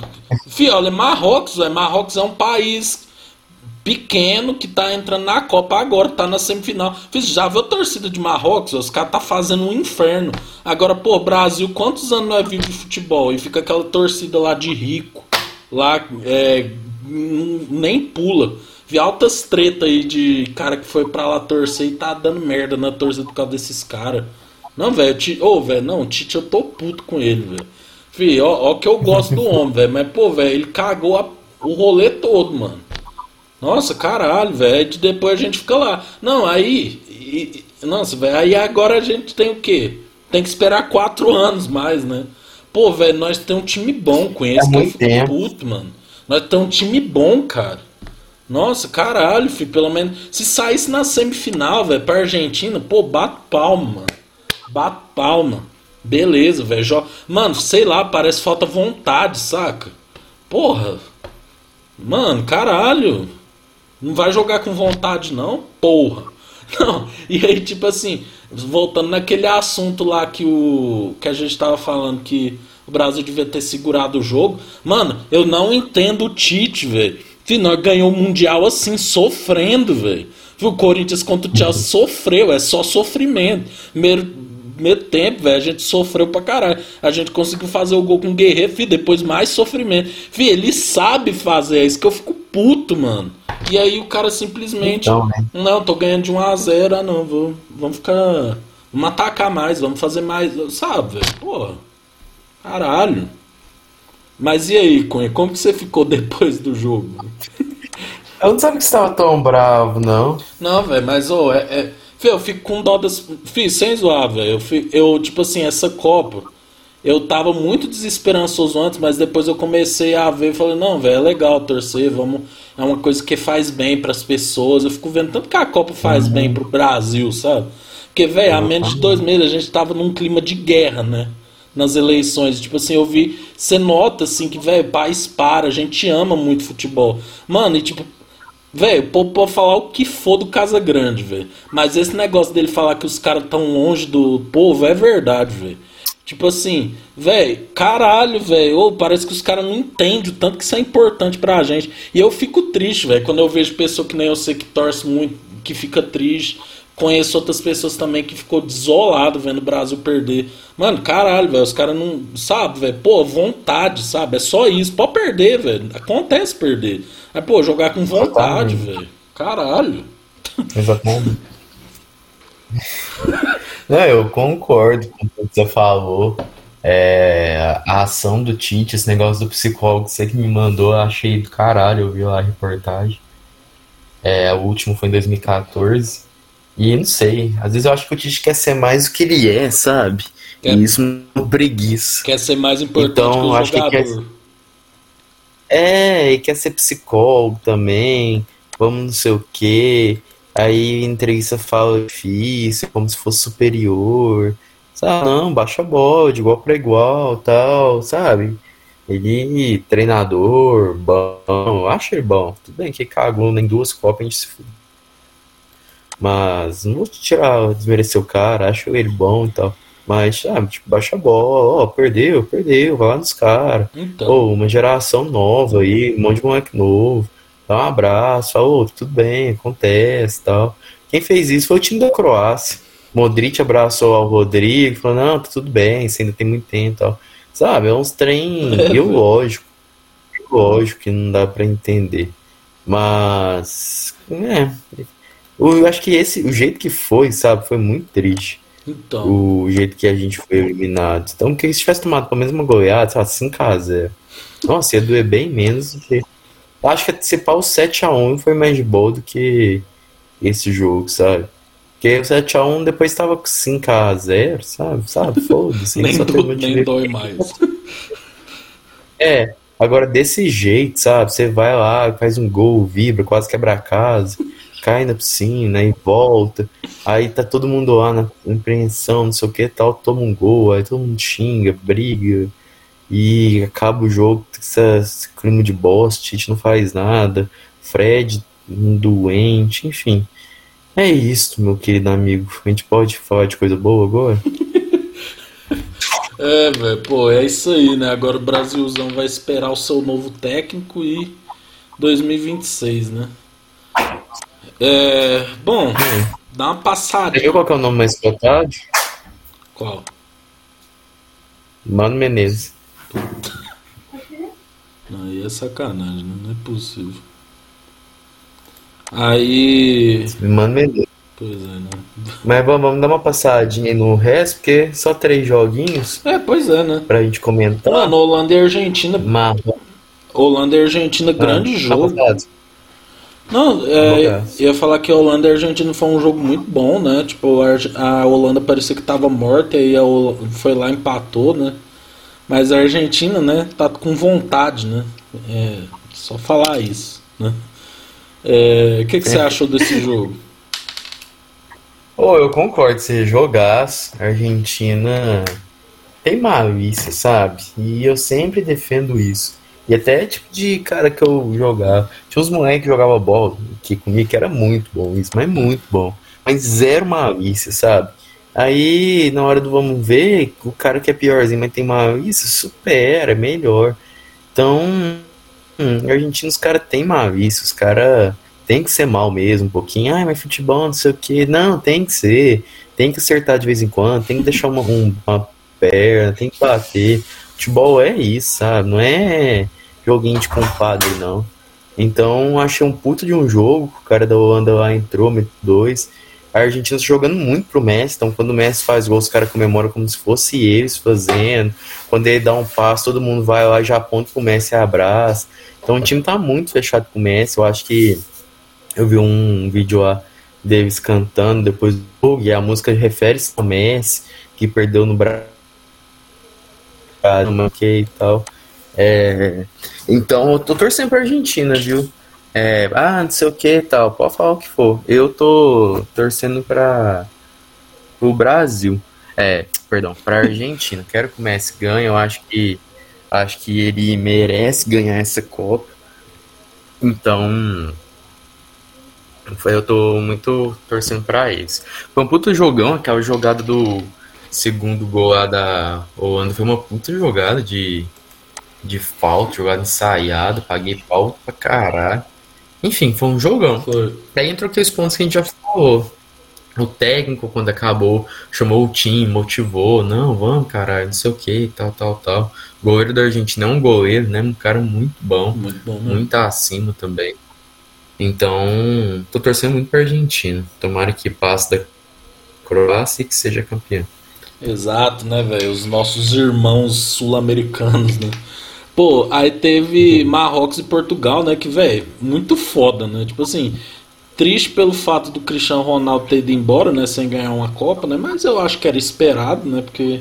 Fih, olha, Marrocos, velho. Marrocos é um país pequeno que tá entrando na Copa agora, tá na semifinal. Fiz, já viu a torcida de Marrocos? Os caras tá fazendo um inferno. Agora, pô, Brasil, quantos anos nós vive de futebol? E fica aquela torcida lá de rico, lá, é, nem pula. Vi altas treta aí de cara que foi pra lá torcer e tá dando merda na torcida por causa desses caras. Não, velho, ô, velho, não, Tite, eu tô puto com ele, velho. Fih, ó, ó que eu gosto do homem, velho, mas, pô, velho, ele cagou a- o rolê todo, mano. Nossa, caralho, velho. De Depois a gente fica lá. Não, aí. e- nossa, velho. Aí agora a gente tem o quê? Tem que esperar quatro anos mais, né? Pô, velho, nós temos um time bom com esse. É que eu fico tempo. puto, mano. Nós temos um time bom, cara. Nossa, caralho, filho. Pelo menos. Se saísse na semifinal, velho, pra Argentina, pô, bate palma, mano. Bate palma. Beleza, velho. Mano, sei lá, parece falta vontade, saca? Porra. Mano, caralho. Não vai jogar com vontade, não? Porra. Não, e aí, tipo assim, voltando naquele assunto lá que o que a gente tava falando que o Brasil devia ter segurado o jogo. Mano, eu não entendo o Tite, velho. Nós ganhou o Mundial assim, sofrendo, velho. O Corinthians contra o Chelsea sofreu, é só sofrimento. Primeiro, primeiro tempo, velho, a gente sofreu pra caralho. A gente conseguiu fazer o gol com o Guerreiro, filho, depois mais sofrimento. Filho, ele sabe fazer, é isso que eu fico puto, mano. E aí o cara simplesmente. Então, né? Não, tô ganhando de 1 a 0 ah não, vou, vamos ficar. Vamos atacar mais, vamos fazer mais. Sabe, velho? Porra. Caralho. Mas e aí, Cunha, como que você ficou depois do jogo? Eu não sabia que você tava tão bravo, não. Não, velho, mas ô, é, é. Eu fico com dó das. Fih, sem zoar, velho. Eu, eu, tipo assim, essa Copa. Eu tava muito desesperançoso antes, mas depois eu comecei a ver e falei, não, velho, é legal torcer, vamos. É uma coisa que faz bem pras pessoas. Eu fico vendo tanto que a Copa faz bem pro Brasil, sabe? Porque, velho, há menos de dois meses a gente tava num clima de guerra, né? Nas eleições. Tipo assim, eu vi. Você nota, assim, que, velho, país para, a gente ama muito futebol. Mano, e tipo, Velho, o povo pode falar o que for do Casa Grande, velho. Mas esse negócio dele falar que os caras tão longe do povo é verdade, velho. Tipo assim, velho, caralho, velho. Parece que os caras não entendem o tanto que isso é importante pra gente. E eu fico triste, velho, quando eu vejo pessoa que nem eu sei que torce muito, que fica triste. Conheço outras pessoas também que ficou desolado vendo o Brasil perder. Mano, caralho, velho. Os caras não. Sabe, velho? Pô, vontade, sabe? É só isso. Pode perder, velho. Acontece perder. Mas, pô, jogar com vontade, velho. Caralho. Exatamente. Não, eu concordo com o que você falou. É, a ação do Tite, esse negócio do psicólogo, você que me mandou, achei do caralho, eu vi lá a reportagem. É, o último foi em 2014. E não sei, às vezes eu acho que o Tite quer ser mais o que ele é, sabe? Quer- E isso me preguiça. Quer ser mais importante Então, que o acho que jogador. É, e quer ser psicólogo também, vamos não sei o quê. Aí entrevista fala difícil, como se fosse superior. Sabe, não, baixa a bola, de igual para igual, tal, sabe? Ele, treinador, bom, acho ele bom. Tudo bem que cagou em duas copas, a gente se. Mas não vou tirar, desmerecer o cara, acho ele bom e tal. Mas, sabe, tipo, baixa a bola, ó, perdeu, perdeu, vai lá nos caras. Então. Ô, uma geração nova aí, um monte de moleque novo. Dá um abraço, fala, ô, tudo bem, acontece tal. Quem fez isso foi o time da Croácia. Modric abraçou ao Rodrigo, falou, não, tá tudo bem, você ainda tem muito tempo e tal. Sabe, é uns trem É, biológico. Biológico que não dá pra entender. Mas, é. Eu acho que esse, o jeito que foi, sabe, foi muito triste Então. o jeito que a gente foi eliminado. Então, que se tivesse tomado pelo menos uma goleada, lá, 5x0. Nossa, ia doer bem menos do que. Eu Acho que antecipar o 7x1 foi mais de boa do que esse jogo, sabe? Porque o 7x1 depois tava com 5x0, sabe? Sabe? Foda-se. nem, só do- nem dói mais. É, agora desse jeito, sabe? Você vai lá, faz um gol, vibra, quase quebra a casa, cai na piscina e volta. Aí tá todo mundo lá na apreensão, não sei o que tal, toma um gol, aí todo mundo xinga, briga e acaba o jogo, esse, clima de bosta, Tite não faz nada, Fred um doente, enfim. É isso, meu querido amigo. A gente pode falar de coisa boa agora? É, velho, pô, é isso aí, né? Agora o Brasilzão vai esperar o seu novo técnico e 2026, né? É, bom, dá uma Você passadinha. viu qual que é o nome mais cotado? Qual? Mano Menezes. Aí é sacanagem, né? Não é possível. Aí. Mano Menezes. Pois é, né? Mas vamos, vamos dar uma passadinha aí no resto, porque só três joguinhos É, pois é, né? pra gente comentar. Mano, Holanda e Argentina. Mas, Holanda e Argentina, grande Ah, jogo. tá. Não, é, ia falar que a Holanda e a Argentina foi um jogo muito bom, né? Tipo, a, Holanda parecia que tava morta e a Hol- foi lá e empatou, né? Mas a Argentina, né, tá com vontade, né? É, só falar isso, né? É, O que, que você achou desse jogo? Ô, eu concordo, você jogaço. A Argentina tem malícia, sabe? E eu sempre defendo isso. E até tipo de cara que eu jogava. Tinha uns moleques que jogavam bola que comigo que era muito bom isso, mas muito bom. mas zero malícia, sabe? Aí, na hora do vamos ver, o cara que é piorzinho, mas tem malícia, supera, é melhor. Então, hum, Argentina, os caras têm malícia, os caras tem que ser mal mesmo, um pouquinho. Ai, mas futebol, não sei o que. Não, tem que ser. Tem que acertar de vez em quando, tem que deixar uma, um, uma perna, tem que bater. Futebol é isso, sabe? Não é joguinho de compadre, não. Então, achei um puto de um jogo. O cara da Holanda lá entrou, meteu dois a Argentina tá jogando muito pro Messi, então quando o Messi faz gol, os caras comemoram como se fosse eles fazendo. Quando ele dá um passo, todo mundo vai lá já aponta pro Messi e abraça. Então o time tá muito fechado com o Messi. Eu acho que eu vi um vídeo lá deles cantando depois do jogo, e a música refere-se ao Messi, que perdeu no Brasil e tal. É, então eu tô torcendo pra Argentina, viu? É, ah, não sei o que tal, pode falar o que for. Eu tô torcendo para o Brasil. É, perdão, pra Argentina. Quero que o Messi ganhe, eu acho que acho que ele merece ganhar essa Copa. Então, eu tô muito torcendo para eles. Foi um puto jogão, aquela jogada do segundo gol lá da Holanda foi uma puta jogada de, de falta, jogada ensaiada, paguei pau pra caralho. Enfim, foi um jogão. Foi. Daí entrou aqueles pontos que a gente já falou. O técnico, quando acabou, chamou o time, motivou. Não, vamos, caralho, não sei o que, tal, tal, tal. Goleiro da Argentina é um goleiro, né? Um cara muito bom. Muito bom, né? Muito acima também. Então, tô torcendo muito pra Argentina. Tomara que passe da Croácia e que seja campeão. Exato, né, velho? Os nossos irmãos sul-americanos, né? Pô, aí teve uhum. Marrocos e Portugal, né? Que, velho, muito foda, né? Tipo assim, triste pelo fato do Cristiano Ronaldo ter ido embora, né? Sem ganhar uma Copa, né? Mas eu acho que era esperado, né? Porque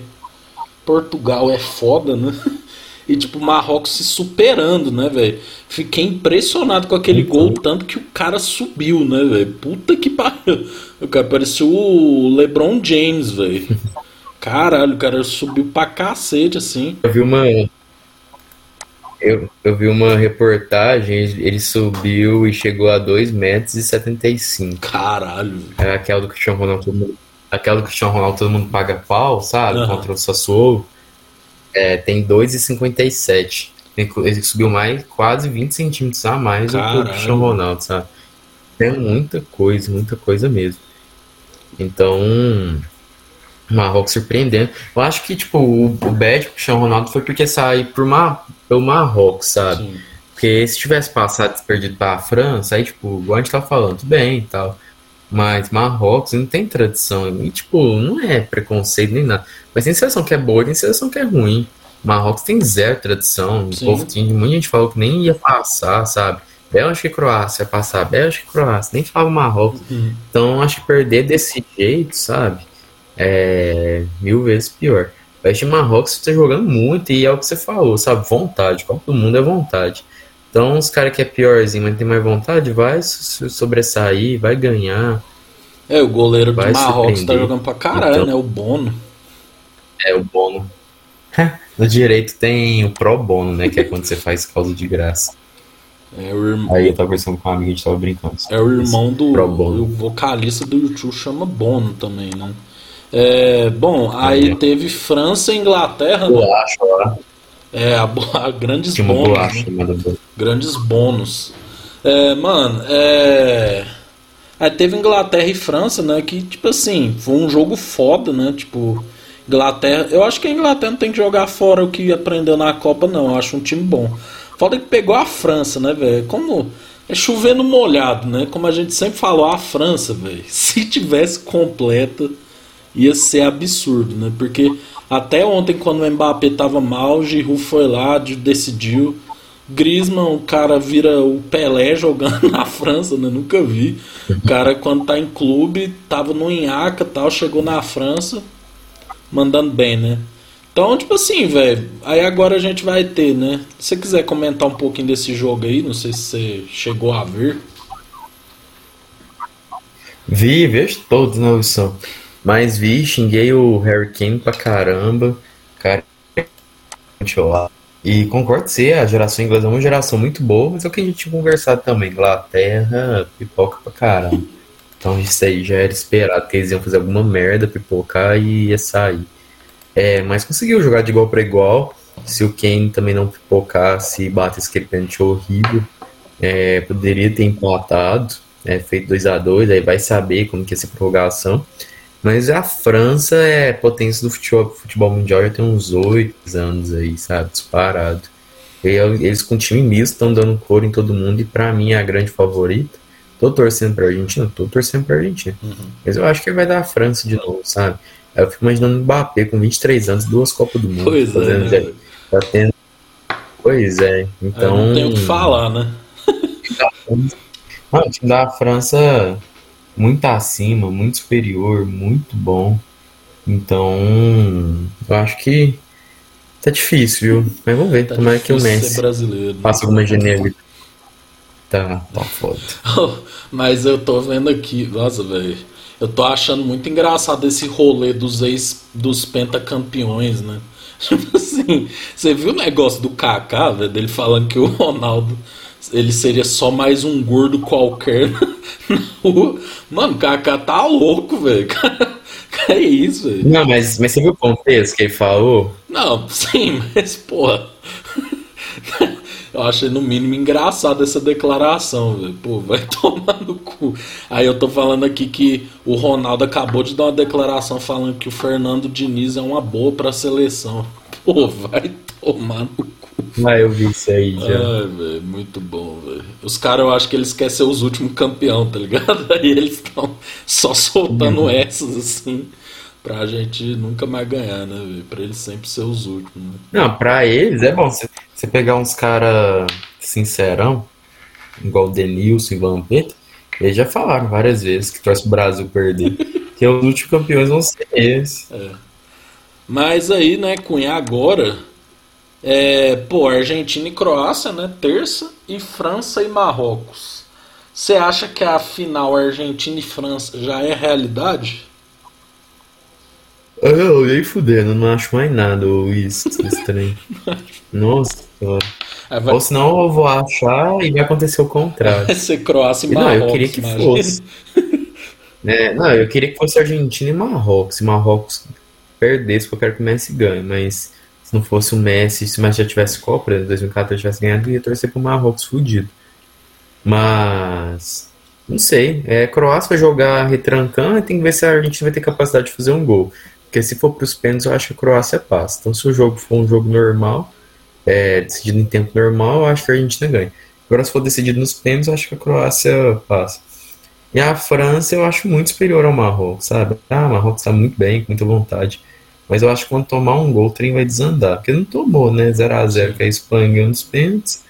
Portugal é foda, né? E, tipo, Marrocos se superando, né, velho? Fiquei impressionado com aquele então. gol, tanto que o cara subiu, né, velho? Puta que pariu. O cara parecia o LeBron James, velho. Caralho, o cara subiu pra cacete, assim. Eu vi uma, eu, eu vi uma reportagem, ele subiu e chegou a 2 metros e 75. Caralho. É aquela do Cristiano Ronaldo, todo mundo, aquela do Cristiano Ronaldo todo mundo paga pau, sabe? Uhum. Contra o Sassuolo. É, tem 2,57. Ele subiu mais quase 20 centímetros a mais Caralho. do que o Cristiano Ronaldo, sabe? É muita coisa, muita coisa mesmo. Então, Marrocos surpreendendo. Eu acho que, tipo, o, o bad pro Cristiano Ronaldo foi porque saiu por uma, pelo Marrocos, sabe? Sim. Porque se tivesse passado perdido pra França, aí, tipo, igual a gente tá falando, tudo bem e tal. Mas Marrocos não tem tradição. E, tipo, não é preconceito nem nada. Mas tem seleção que é boa e tem seleção que é ruim. Marrocos tem zero tradição. O povo tinha, muita gente falou que nem ia passar, sabe? Bélgica e Croácia passar, Bélgica e Croácia, nem falava Marrocos. Uhum. Então acho que perder desse jeito, sabe? É mil vezes pior. O West Marrocos está jogando muito e é o que você falou, sabe? Vontade. Copa do Mundo é vontade. Então, os caras que é piorzinho, mas tem mais vontade, vai sobressair, vai ganhar. É, o goleiro do Marrocos tá jogando pra caralho, então, né? O Bono. É, o Bono. no direito tem o Pro Bono, né? Que é quando você faz causa de graça. É o irmão. Aí eu tava conversando com um amigo, a gente tava brincando. É o irmão do. O vocalista do YouTube chama Bono também, não? É, bom, aí é. teve França e Inglaterra. Bolacha, né? É, a, a grandes Tinha bônus. Bolacha, né? Grandes bônus. É, mano, é. Aí teve Inglaterra e França, né? Que, tipo assim, foi um jogo foda, né? Tipo, Inglaterra. Eu acho que a Inglaterra não tem que jogar fora o que aprendeu na Copa, não. Eu acho um time bom. Foda que pegou a França, né, velho? Como. É chovendo molhado, né? Como a gente sempre falou, a França, velho. Se tivesse completa ia ser absurdo, né? Porque até ontem, quando o Mbappé tava mal, Giroud foi lá, decidiu. Griezmann, o cara vira o Pelé jogando na França, né? Nunca vi. O cara, quando tá em clube, tava no Inhaca tal, chegou na França, mandando bem, né? Então, tipo assim, velho, aí agora a gente vai ter, né? Se você quiser comentar um pouquinho desse jogo aí, não sei se você chegou a ver. Vi, vejo todos, né, Wilson? Mas vi, xinguei o Harry Kane pra caramba. Cara, e concordo ser, a geração inglesa é uma geração muito boa, mas é o que a gente tinha conversado também. Inglaterra, pipoca pra caramba. Então isso aí já era esperado, que eles iam fazer alguma merda, pipocar e ia sair. É, mas conseguiu jogar de igual para igual. Se o Kane também não pipocasse e batesse aquele pênalti horrível, é, poderia ter empatado, é, feito 2 a 2 aí vai saber como que é essa prorrogação. Mas a França é potência do futebol, futebol mundial já tem uns oito anos aí, sabe? Disparado. E eles com time misto estão dando cor em todo mundo e para mim é a grande favorita. Tô torcendo pra Argentina? Tô torcendo pra Argentina. Uhum. Mas eu acho que vai dar a França de novo, sabe? Aí eu fico imaginando o Mbappé com 23 anos, duas Copas do Mundo. Pois fazendo, é. Né? Tá tendo... Pois é, então. Eu não tenho o que falar, né? o time da França muito acima, muito superior, muito bom. Então, eu acho que tá difícil, viu? Mas vamos ver, Tá como é que o Messi né? faça alguma genialidade. Tá, tá foda. Mas eu tô vendo aqui, nossa, velho. Eu tô achando muito engraçado esse rolê dos ex dos pentacampeões, né? Tipo assim, você viu o negócio do Kaká, velho, dele falando que o Ronaldo ele seria só mais um gordo qualquer na rua. Mano, o Kaká tá louco, velho. Que é isso, velho? Não, mas, mas você viu o contexto que ele falou? Não, sim, mas porra. Eu achei no mínimo engraçado essa declaração, velho. Pô, vai tomar no cu. Aí eu tô falando aqui que o Ronaldo acabou de dar uma declaração falando que o Fernando Diniz é uma boa pra seleção. Pô, vai tomar no cu. Ah, eu vi isso aí já. Ai, velho, muito bom, velho. Os caras, eu acho que eles querem ser os últimos campeão, tá ligado? Aí eles estão só soltando Uhum. essas, assim, pra gente nunca mais ganhar, né, velho? Pra eles sempre ser os últimos, né? Não, pra eles é bom. Você, pegar uns caras sincerão, igual o Denilson e Vampeta, eles já falaram várias vezes que torce o Brasil perder. que os últimos campeões vão ser eles. Mas aí, né, Cunha, agora, é, pô, Argentina e Croácia, né, terça, e França e Marrocos. Você acha que a final Argentina e França já é realidade? Eu nem fudendo, não acho mais nada isso, esse trem. Nossa senhora. Aí vai, Ou senão eu vou achar e vai acontecer o contrário. vai ser Croácia e Não, Marrocos. eu queria que imagina. fosse. É, não, eu queria que fosse Argentina e Marrocos. Se Marrocos perdesse, porque eu quero que o Messi ganhe. Mas não fosse o Messi, se o Messi já tivesse Copa, por exemplo, 2014 tivesse ganhado, ia torcer pro Marrocos fudido. Mas. Não sei. É, Croácia vai jogar retrancando e tem que ver se a Argentina vai ter capacidade de fazer um gol. Porque se for pros pênaltis, eu acho que a Croácia passa. Então, se o jogo for um jogo normal, é, decidido em tempo normal, eu acho que a Argentina ganha. Agora, se for decidido nos pênaltis, eu acho que a Croácia passa. E a França eu acho muito superior ao Marrocos, sabe? Ah, o Marrocos tá muito bem, com muita vontade. Mas eu acho que quando tomar um gol, o trem vai desandar. Porque não tomou, né? 0x0 que a Espanha ganhou nos pênaltis.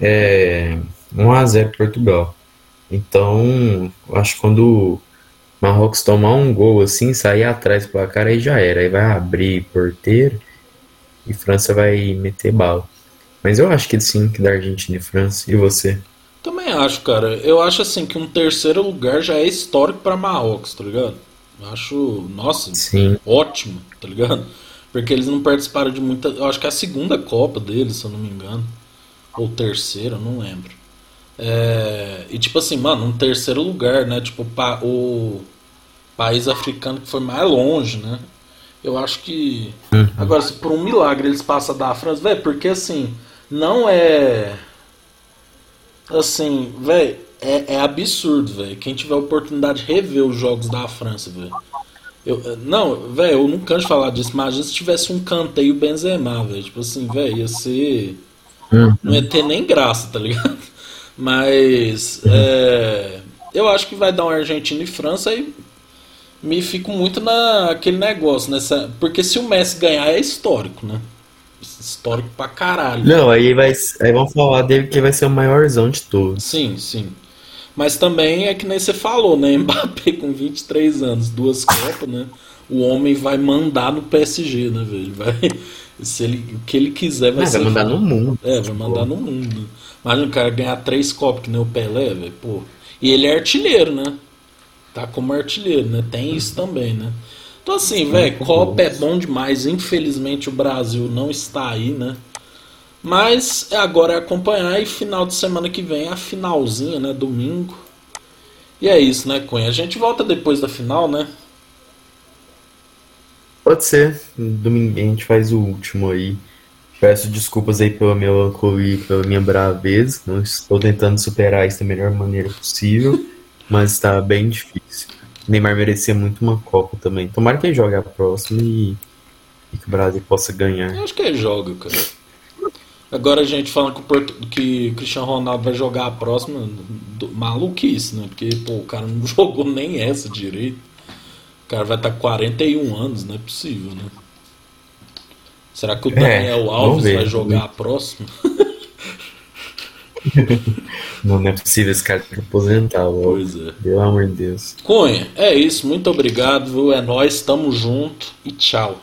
É, 1x0 Portugal. Então, eu acho que quando o Marrocos tomar um gol assim, sair atrás do placar, aí já era. Aí vai abrir porteiro e França vai meter bala. Mas eu acho que sim, que da Argentina e França. E você? Também acho, cara. Eu acho assim que um terceiro lugar já é histórico pra Marrocos, tá ligado? Eu acho, nossa, Sim. ótimo, tá ligado? Porque eles não participaram de muita. Eu acho que é a segunda Copa deles, se eu não me engano. Ou terceira, não lembro. É, e tipo assim, mano, um terceiro lugar, né? Tipo, pa- o país africano que foi mais longe, né? Eu acho que. Agora, se por um milagre eles passam da França, velho, porque assim, não é. Assim, velho, é, é absurdo, velho. Quem tiver a oportunidade de rever os jogos da França, velho. Eu, não, velho, eu não canso de falar disso. Imagina se tivesse um canteio Benzema, velho. Tipo assim, velho, ia ser. Não ia ter nem graça, tá ligado? Mas. É, eu acho que vai dar um Argentina e França e me fico muito naquele negócio, nessa. Porque se o Messi ganhar é histórico, né? Histórico pra caralho. Não, aí vai, aí vão falar dele que vai ser o maiorzão de todos. Sim, sim. Mas também é que nem você falou, né? Mbappé com 23 anos, duas Copas, né? O homem vai mandar no PSG, né, velho? Vai, se ele, o que ele quiser vai Ah, ser. vai mandar no mundo. É, vai mandar no mundo. Imagina o cara ganhar três Copas que nem o Pelé, velho, pô. E ele é artilheiro, né? Tá como artilheiro, né? Tem isso também, né? Então assim, velho, Copa é bom demais. Infelizmente o Brasil não está aí, né? Mas agora é acompanhar e final de semana que vem é a finalzinha, né? Domingo. E é isso, né, Cunha? A gente volta depois da final, né? Pode ser. Domingo a gente faz o último aí. Peço desculpas aí pela melancolia e pela minha braveza. Não estou tentando superar isso da melhor maneira possível, mas está bem difícil. O Neymar merecia muito uma Copa também. Tomara que ele jogue a próxima e, e que o Brasil possa ganhar. Eu acho que ele joga, cara. Agora a gente falando que o, Porto, que o Cristiano Ronaldo vai jogar a próxima, do, maluquice, né? Porque pô, o cara não jogou nem essa direito. O cara vai estar com 41 anos, não é possível, né? Será que o Daniel É, Alves ver. vai jogar a próxima? Não, não é possível esse cara ter que aposentar. Pois é. Pelo amor de Deus. Cunha, é isso. Muito obrigado, viu? É nós, tamo junto e tchau.